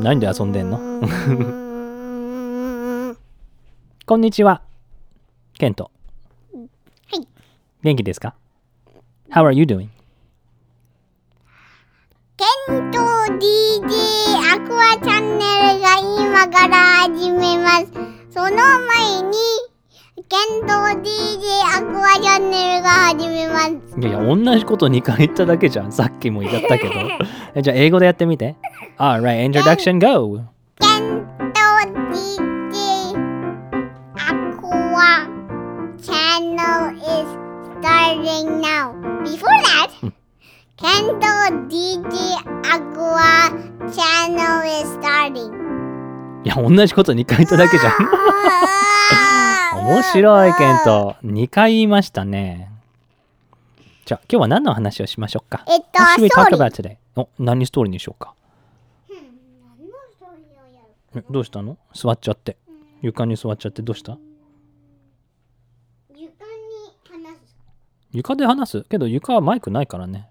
何で遊んでんの？の こんにちは。ケント。はい。元気ですか ?How are you doing? ケント DJ アクアチャンネルが今から始めます。その前に、ケント DJ アクアチャンネルが始めます。いやいや、同じこと2回言っただけじゃん。さっきも言ったけど。えじゃあ、英語でやってみて。Alright, introduction go! ケント DJ アクアチャンネル is starting now. Before that, ケント DJ アクアチャンネル is starting. いや、同じこと2回言っただけじゃん。面白い、ケント。2回言いましたね。じゃあ、今日は何の話をしましょうか？えっと What should we talk about today? お、何ストーリーにしようか。えどうしたの？座っちゃって。床に座っちゃってどうした？床に話す。床で話す？けど床はマイクないからね。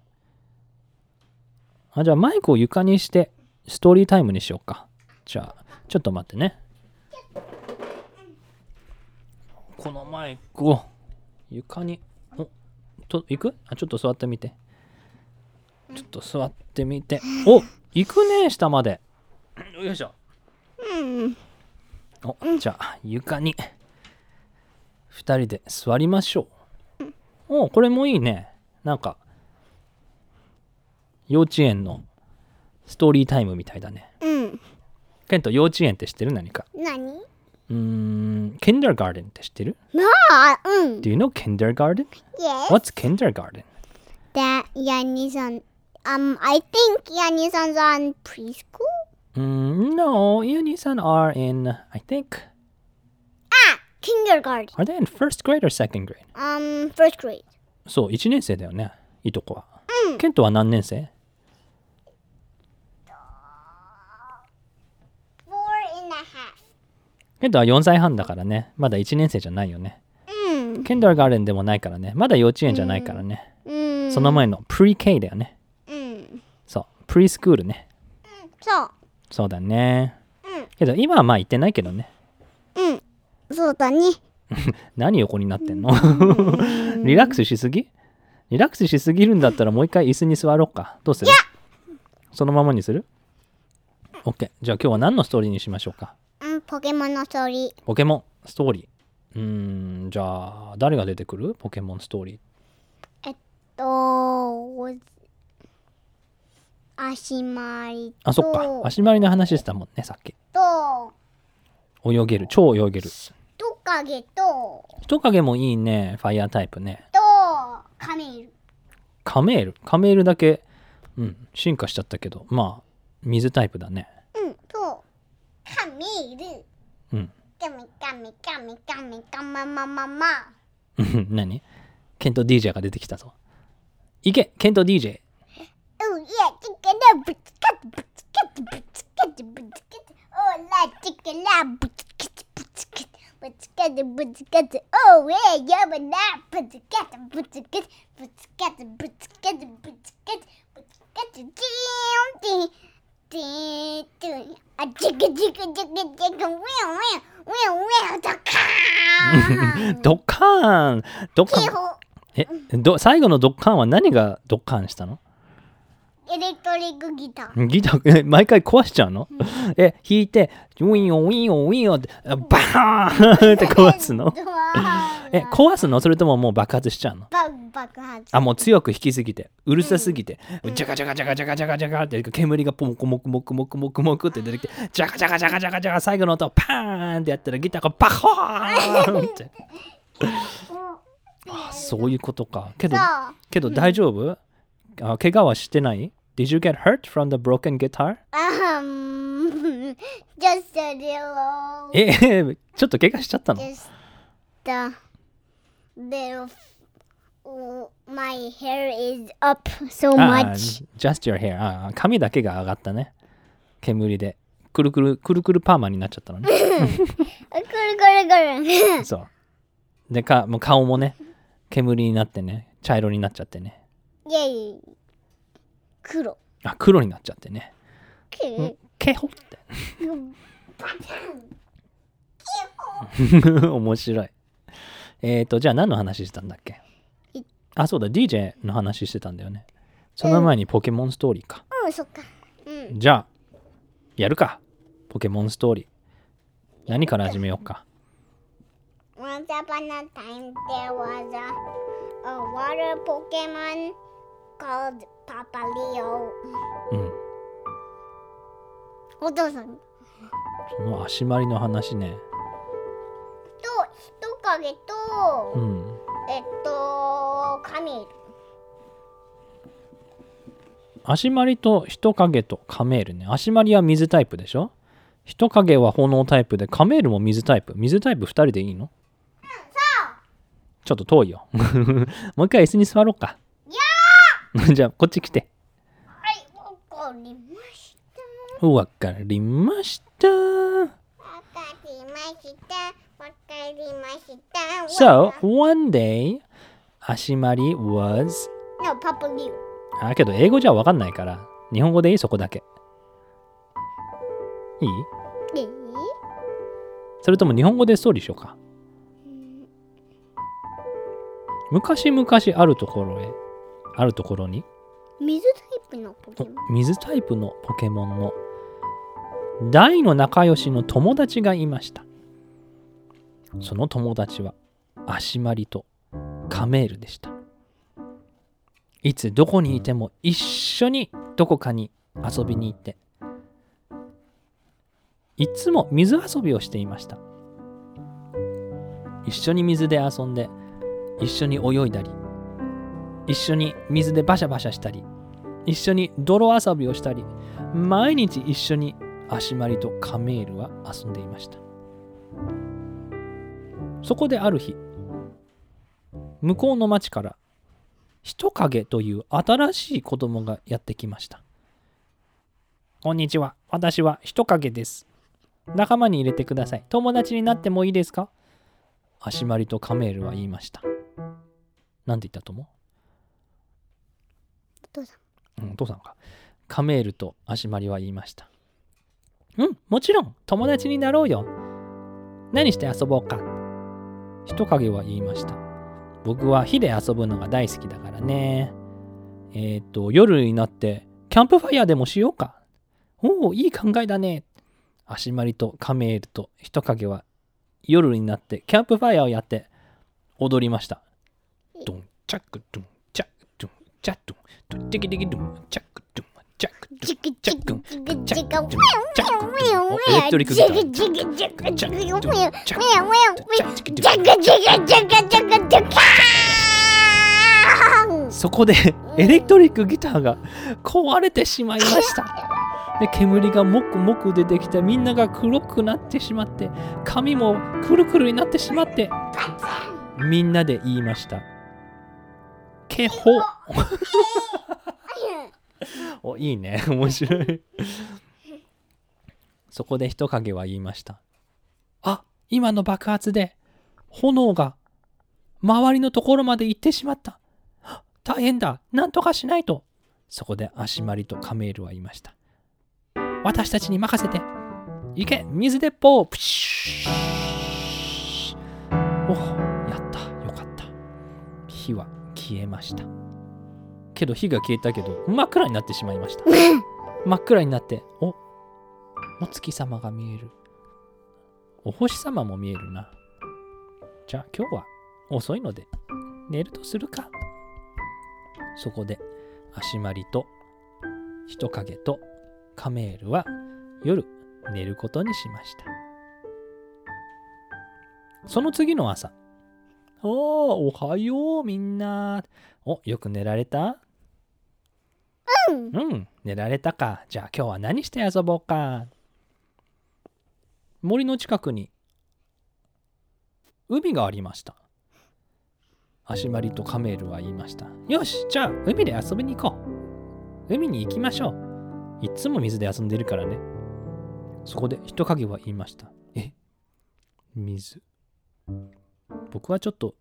あ、じゃあマイクを床にしてストーリータイムにしようか。じゃあ、ちょっと待ってね。このマイクを床に、お、と、行く？あ、ちょっと座ってみて。ちょっと座ってみて。お、行くね、下まで。よいしょ。うん。お、じゃあ床に2人で座りましょう。おこれもいいね。なんか幼稚園のストーリータイムみたいだね。うん。ケント幼稚園って知ってる何か何うーん、kindergarten って知ってるまあ、うん。?Do you know kindergarten? Yes. What's kindergarten? That Yanni-san. Um, I think Yanni-san's on preschool. Mm, no, you and Isan are in, I think, Ah, kindergarten. are they in first grade or second grade? Um, first grade. そう、1年生だよね、いとこは。うん。ケントは何年生 Four and a half. ケントは4歳半だからね。まだ1年生じゃないよね。うん。ケンダーガーデンでもないからね。まだ幼稚園じゃないからね。うん。その前の Pre-K だよね。うん。そう。プリスクールね。そう。そうだね。うん。けど今はまあ行ってないけどね。うん。そうだね。何横になってんの？リラックスしすぎ？リラックスしすぎるんだったらもう一回椅子に座ろうか。どうする？そのままにする ?OK。じゃあ今日は何のストーリーにしましょうか？うん、ポケモンのストーリー。ポケモンストーリー。うーん、じゃあ誰が出てくる？ポケモンストーリー。えっと、足回りと、あ、そっか。足回りの話したもんね、さっき。と、泳げる。超泳げる。トカゲと、人影もいいね。ファイヤータイプね。と、カメール。カメール？カメールだけ、うん、進化しちゃったけど、まあ、水タイプだね。うん、と、カメール。うん。カメカメカメカメカママママ。うん 何？ケント DJ が出てきたぞ。いけケント DJ! チケラぶつかってぶつかってぶつかってぶつかって。おら、チケラぶつかってぶつかって。ぶつかってぶつかって。おえ、やばな。ぶつかってぶつかって。ぶつかってぶつかってぶつかって。ぶつかって。ジーンって。ジー。あ。ウィンウィン。ウィンウィン。ドカーン。ドッカーンドッカーン。えど最後のドッカーンは何がドッカーンしたの？エレクトリックギター。ギター、え毎回壊しちゃうの、え、弾いて、ウィンオウィンオウィンオって、バーンって 壊すの？え、壊すの？それとももう爆発しちゃうの？ば爆発。あ、もう強く弾きすぎて、うるさすぎて、ジャカジャカジャカジャカジャカジャカって煙がポモコモクモクモクモクモクって出てきて、ジャカジャカジャカジャカジャカ最後の音パーンってやったらギターがバコーンって。あそういうことか。けどけど大丈夫あ怪我はしてない ?Did you get hurt from the broken guitar? Um, just a little. え、ちょっと怪我しちゃったの Just a little. Oh, my hair is up so あ much. just your hair あ髪だけが上がったね。煙で。くるくる、くるくるパーマになっちゃったのね。くるくるくる。そう。で、か、もう顔もね、煙になってね、茶色になっちゃってね。イェイ。黒。あ、黒になっちゃってね。くケホ？って。面白い。えっ、ー、と、じゃあ何の話してたんだっけ？いあ、そうだ、DJ の話してたんだよね。その前にポケモンストーリーか。うん、そっか。うん。じゃあ、やるか。ポケモンストーリー。何から始めようか？Once upon a time, there was a, a water Pokemon called Papa Leo. うん。お父さんとその足回りの話ね。人影と、うん。えっと、カミール。足回りと人影とカメールね。足回りは水タイプでしょ？人影は炎タイプで、カメールも水タイプ。水タイプ2人でいいの？ちょっと遠いよ。もう一回椅子に座ろうか。じゃあ、こっち来て。はい、わかりました。わかりました。わかりました。わかりました。So, one day, 足回り was のパパリオ。あ、けど英語じゃわかんないから、日本語でいい？そこだけ。いい？えーそれとも日本語でストーリーしようか。昔々あるところへ、あるところに、水タイプのポケモン。お水タイプのポケモンの大の仲良しの友達がいました。その友達は足まりとカメールでした。いつどこにいても一緒にどこかに遊びに行って、いつも水遊びをしていました。一緒に水で遊んで、一緒に泳いだり、一緒に水でバシャバシャしたり、一緒に泥遊びをしたり、毎日一緒に足まりとカメールは遊んでいました。そこである日、向こうの町から人影という新しい子供がやってきました。こんにちは。私は人影です。仲間に入れてください。友達になってもいいですか？足まりとカメールは言いました。なんて言ったと思う？お父さん。う、ん、お父さんか。カメールと足まりは言いました。うん、もちろん友達になろうよ。何して遊ぼうか。人影は言いました。僕は火で遊ぶのが大好きだからね。えっ、と、夜になってキャンプファイヤーでもしようか。おお、いい考えだね。足まりとカメールと人影は夜になってキャンプファイヤーをやって踊りました。ドン、チャック、ドン、チャック、ドン、チャック、ドン、テキテキドゥン、チャック、ドゥン、チャック、ドゥン、チクチチャック、クチクチャック、チクドン、チャック、ドゥン、おエレクトリックギター。チクチクチクチクチャックドゥン、チャックドゥン、チャック、ドゥン、チャックドゥン、チクチクチクチクチクチクそこでエレクトリックギターが壊れてしまいました。で煙がもくもく出てきてみんなが黒くなってしまって髪もくるくるになってしまってみんなで言いました。けほ。おいいね。面白い。そこで人影は言いました。あ今の爆発で炎が周りのところまで行ってしまった。大変だ。なんとかしないと。そこで足まりとカメールは言いました。私たちに任せて。行け。水鉄砲。プシュおやった。よかった。火は消えました。けど火が消えたけど真っ暗になってしまいました。真っ暗になっておお月様が見える。お星様も見えるな。じゃあ今日は遅いので寝るとするか。そこで足まりと人影とカメールは夜寝ることにしました。その次の朝おーおはようみんなおよく寝られた？うんうん寝られたかじゃあ今日は何して遊ぼうか森の近くに海がありました足まりとカメールは言いました。よし、じゃあ海で遊びに行こう。海に行きましょう。いつも水で遊んでるからね。そこで人影は言いました。え？水。僕はちょっと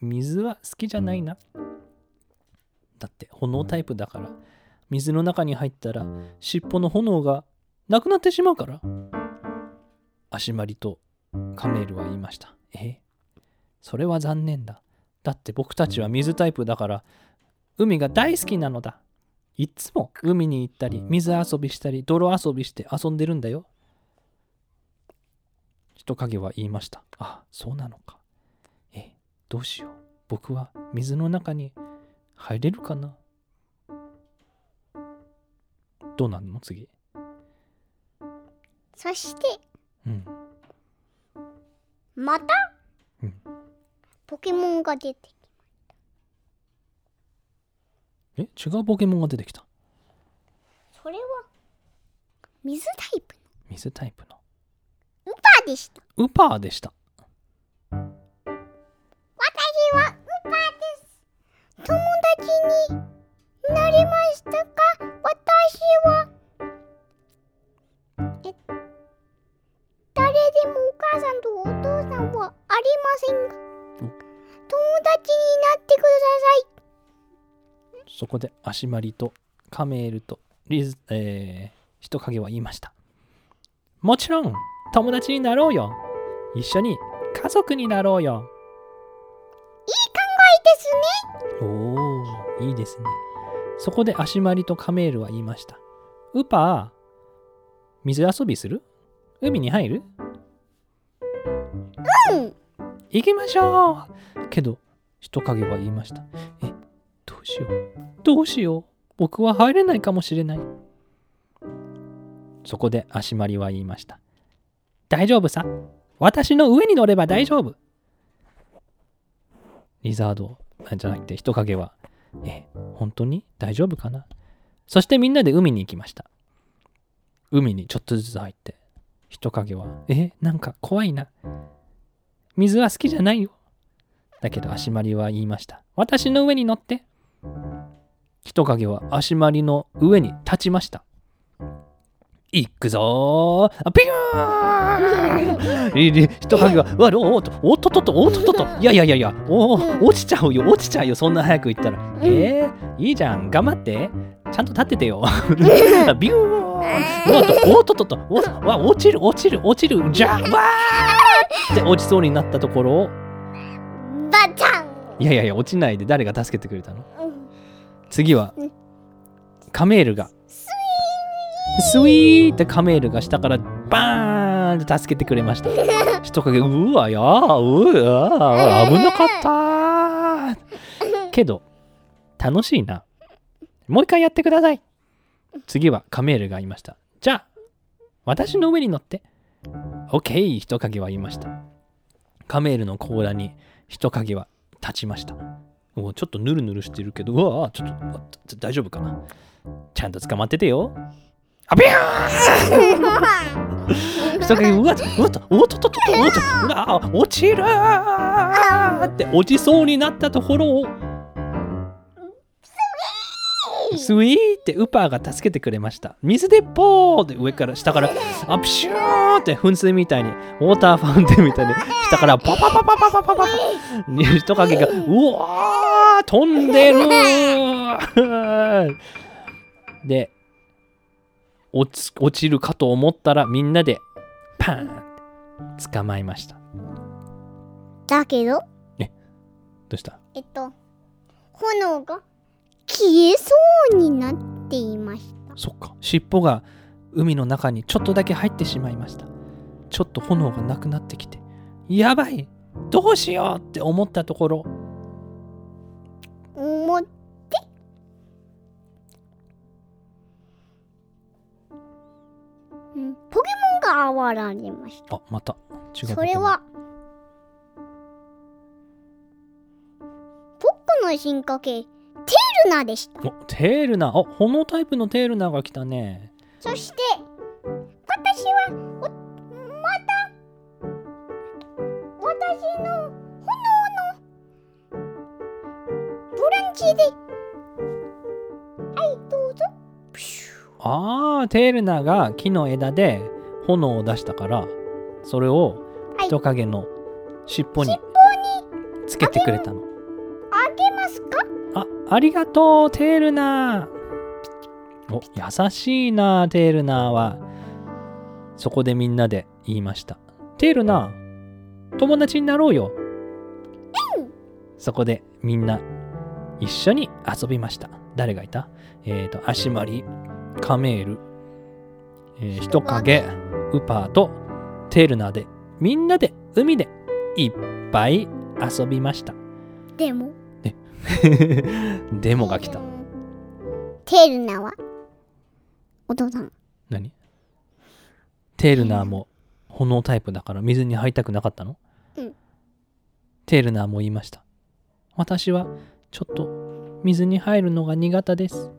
水は好きじゃないな。だって炎タイプだから。水の中に入ったら尻尾の炎がなくなってしまうから。足まりとカメールは言いました。え？それは残念だ。だって僕たちは水タイプだから海が大好きなのだ。いつも海に行ったり水遊びしたり泥遊びして遊んでるんだよ。人影は言いました。あそうなのか。どうしよう。僕は水の中に入れるかな。どうなんの？次。そしてうん。また、うん。ポケモンが出てきえ？違うポケモンが出てきた。それは水タイプ水タイプの。のウパーでした。ウパーでしたそこで足まりとカメールとリズ、えー、人影は言いました。もちろん友達になろうよ。一緒に家族になろうよ。いい考えですね。おーいいですね。そこで足まりとカメールは言いました。ウパー水遊びする？海に入る？うん。行きましょう。けど人影は言いました。えどうしようどうしよう。僕は入れないかもしれない。そこで足まりは言いました。大丈夫さ？私の上に乗れば大丈夫。リザードあじゃなくて人影は。え本当に大丈夫かな？そしてみんなで海に行きました。海にちょっとずつ入って。人影は。えなんか怖いな。水は好きじゃないよ。だけど足まりは言いました。私の上に乗って。人影は足まりの上に立ちました。行くぞー。ピューン。人影は、うわ、おっと、おっとっとっと、おっと。っとっと、いやいやいやいや、おー落ちちゃうよ、落ちちゃうよ、そんな早く行ったら。えー、いいじゃん、頑張って。ちゃんと立っててよ。ビューン。おっと、おっとっとっと、わ、落ちる、落ちる、落ちる、じゃあ、わーって落ちそうになったところ。を、バチャンいやいやいや、落ちないで誰が助けてくれたの？うん次はカメールが。スイーってカメールが下からバーンって助けてくれました。人影うわやーうわ危なかったけど楽しいな。もう一回やってください。次はカメールがいました。じゃあ私の上に乗って。OK 人影は言いました。カメールの甲羅に人影は立ちました。もうちょっとヌルヌルしてるけど、うわあちょっと大丈夫か？なちゃんと捕まっててよ。あびゃー人影、うわ、うわっと、おっとっとっと、おっと、うわ、落ちるーって落ちそうになったところを、スイーってウパーが助けてくれました。水でポーって上から下から、あプシューって噴水みたいに、ウォーターファウンテンみたいに、下からパパパパパパパパパ人影が、うわー飛んでるで落ち、落ちるかと思ったらみんなでパーンって捕まえました。だけどえどうしたえっと炎が消えそうになっていました。そっか。尻尾が海の中にちょっとだけ入ってしまいました。ちょっと炎がなくなってきて、やばい。どうしようって思ったところ、思って。うん。ポケモンが現れました。あ、また。違う。それ。は。僕の進化系ルナでしたお、テールナ。お、炎タイプのテールナが来たね。そして私はおまた私の炎のブランチではいどうぞあー、テールナが木の枝で炎を出したから、それをはい人影の尻尾につけてくれたの。あ、りがとう、テールナー。お、優しいな、テールナーは。そこでみんなで言いました。テールナー、友達になろうよ。そこでみんな一緒に遊びました。誰がいた？えっ、と、足まり、カメール、えー人影、ウパーとテールナーでみんなで海でいっぱい遊びました。でも デモが来た。テールナは？お父さん何？テールナーも炎タイプだから水に入りたくなかったの？うんテールナーも言いました。私はちょっと水に入るのが苦手です。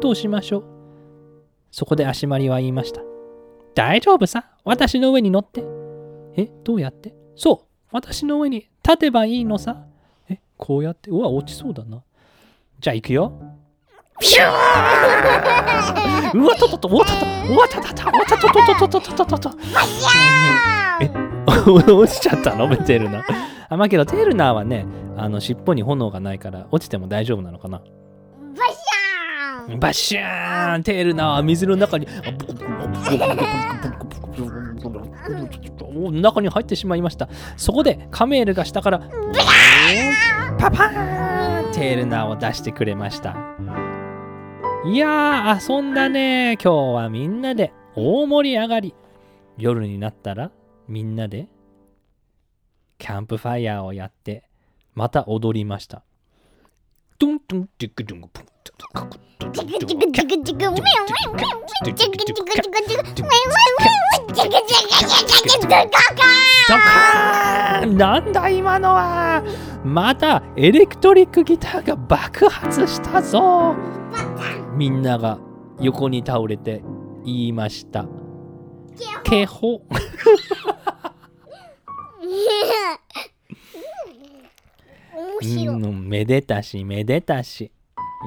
どうしましょう？そこで足まりは言いました。大丈夫さ？私の上に乗って。え、どうやって？そう。私の上に立てばいいのさ。え、こうやって。うわ、落ちそうだな。じゃあ行くよ。うわ、ととと、おたと、うわ、たたた、おたとととととととと。え 落ちちゃったの？テールナー。あ、まあけど、テールナーはね、あの、尻尾に炎がないから、落ちても大丈夫なのかな？バシャーンバシャーンテールナーは水の中に、お中に入ってしまいました。そこでカメールが下から、パパーンテールナーを出してくれました。いやー、遊んだね。今日はみんなで大盛り上がり。夜になったらみんなでキャンプファイヤーをやって、また踊りました。ドゥンドゥンディクドゥンプンチクチクチクチクミャンミャンミャンチクチクチクチクチクミャンミャンミャンチクチクチクチクチクドカカドカーンなんだ今のは。またエレクトリックギターが爆発したぞ。みんなが横に倒れて言いました。警報面白い。うんめでたしめでたし。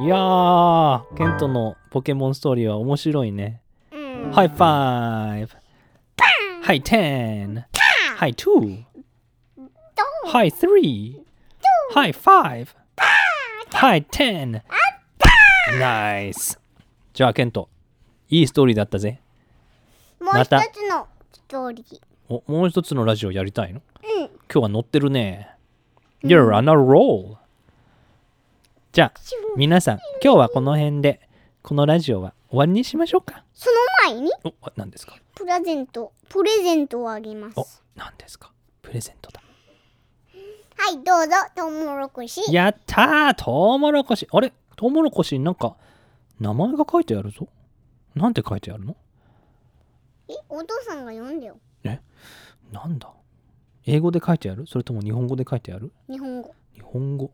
いやーケントのポケモンストーリーは面白いね。うん。 High five high ten high two high three High five high ten nice じゃあケントいいストーリーだったぜ。もう一つのストーリー。おもう一つのラジオやりたいの？うん。今日は乗ってるね。You're on a roll. じゃあ皆さん今日はこの辺で。このラジオは終わりにしましょうか。その前に？お何ですか？プレゼントプレゼントをあげます。お何ですか？プレゼントだ。はいどうぞ。トウモロコシ。やったー！トウモロコシ。あれ？トウモロコシになんか名前が書いてあるぞ。なんて書いてあるの？えお父さんが読んでよ。なんだ？英語で書いてある？それとも日本語で書いてある？日本語。日本語。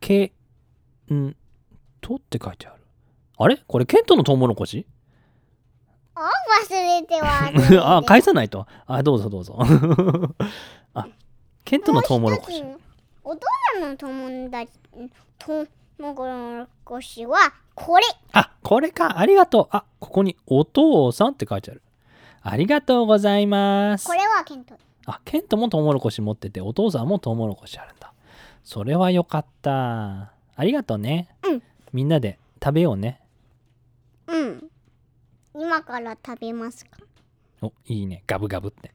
けんとって書いてあるあれ？これケントのトウモロコシ？あ忘れては あ返さないと。あどうぞどうぞ。あケントのトウモロコシ。お父さんの友達トウモロコシはこれ。あこれか。ありがとう。あここにお父さんって書いてある。ありがとうございます。これはケント。あケントもトウモロコシ持っててお父さんもトウモロコシあるんだ。それはよかった。ありがとうね、うん。みんなで食べようね。うん今から食べますか？おいいね。ガブガブって。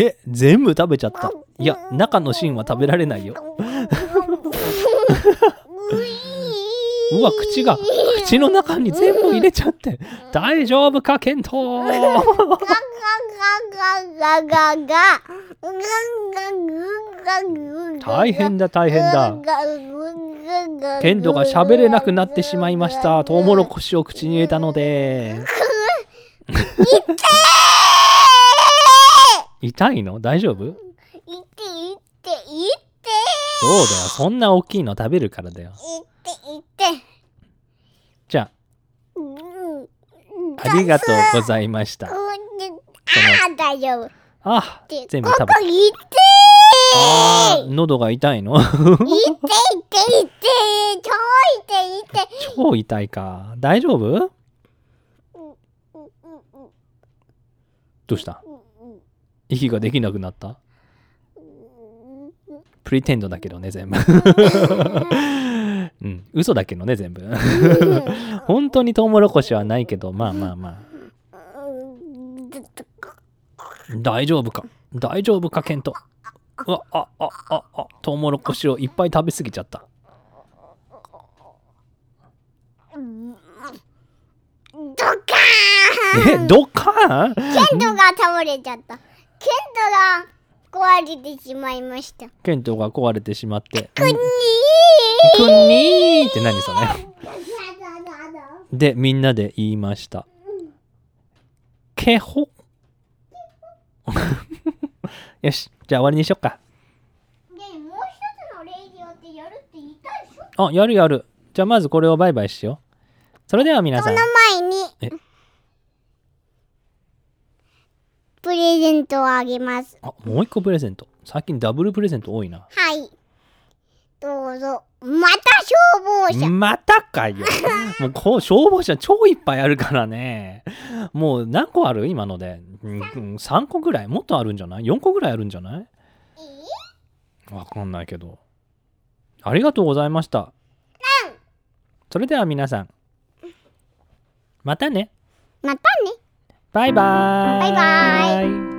え全部食べちゃった。いや中の芯は食べられないよ うわ口が口の中に全部入れちゃって。大丈夫かケントガガガガガガガガ大変だ大変だ。ケントが喋れなくなってしまいました。トウモロコシを口に入れたので。痛い。の？大丈夫？いっていってい。ってそうだよ。そんな大きいの食べるからだよ。いっていって。じゃうん。あありがとうございました。あー大丈夫あ全部食べここいって。あー喉が痛いの？いっていっていって。超いっていって。超痛いか。大丈夫？どうした？息ができなくなった？プリテンドだけどね全部うん、嘘だけどね、全部。本当にトウモロコシはないけど、まあまあまあ。大丈夫か？大丈夫か、ケント？うわ、あ、あ、あ、あ、トウモロコシをいっぱい食べ過ぎちゃった。ドカーンえ、ドッカーン？ケントが倒れちゃった。ケントが壊れてしまいました。ケントが壊れてしまって。くにーくんにーって何それ？で、みんなで言いました。けほよし、じゃあ終わりにしよっか。ねえもう一つのレイディオってやるって言ったでしょ？あ、やるやる。じゃあまずこれをバイバイしよう。それでは皆さんその。前にえプレゼントをあげます。あ、もう一個プレゼント。最近ダブルプレゼント多いな。はい。どうぞ。また消防車。またかよ。もうこう消防車超いっぱいあるからね。もう何個ある？今ので。うん、3個ぐらいもっとあるんじゃない ?4 個ぐらいあるんじゃない？わかんないけど。ありがとうございました。それでは皆さん。またね。またね。バイバーイ。バイバイ。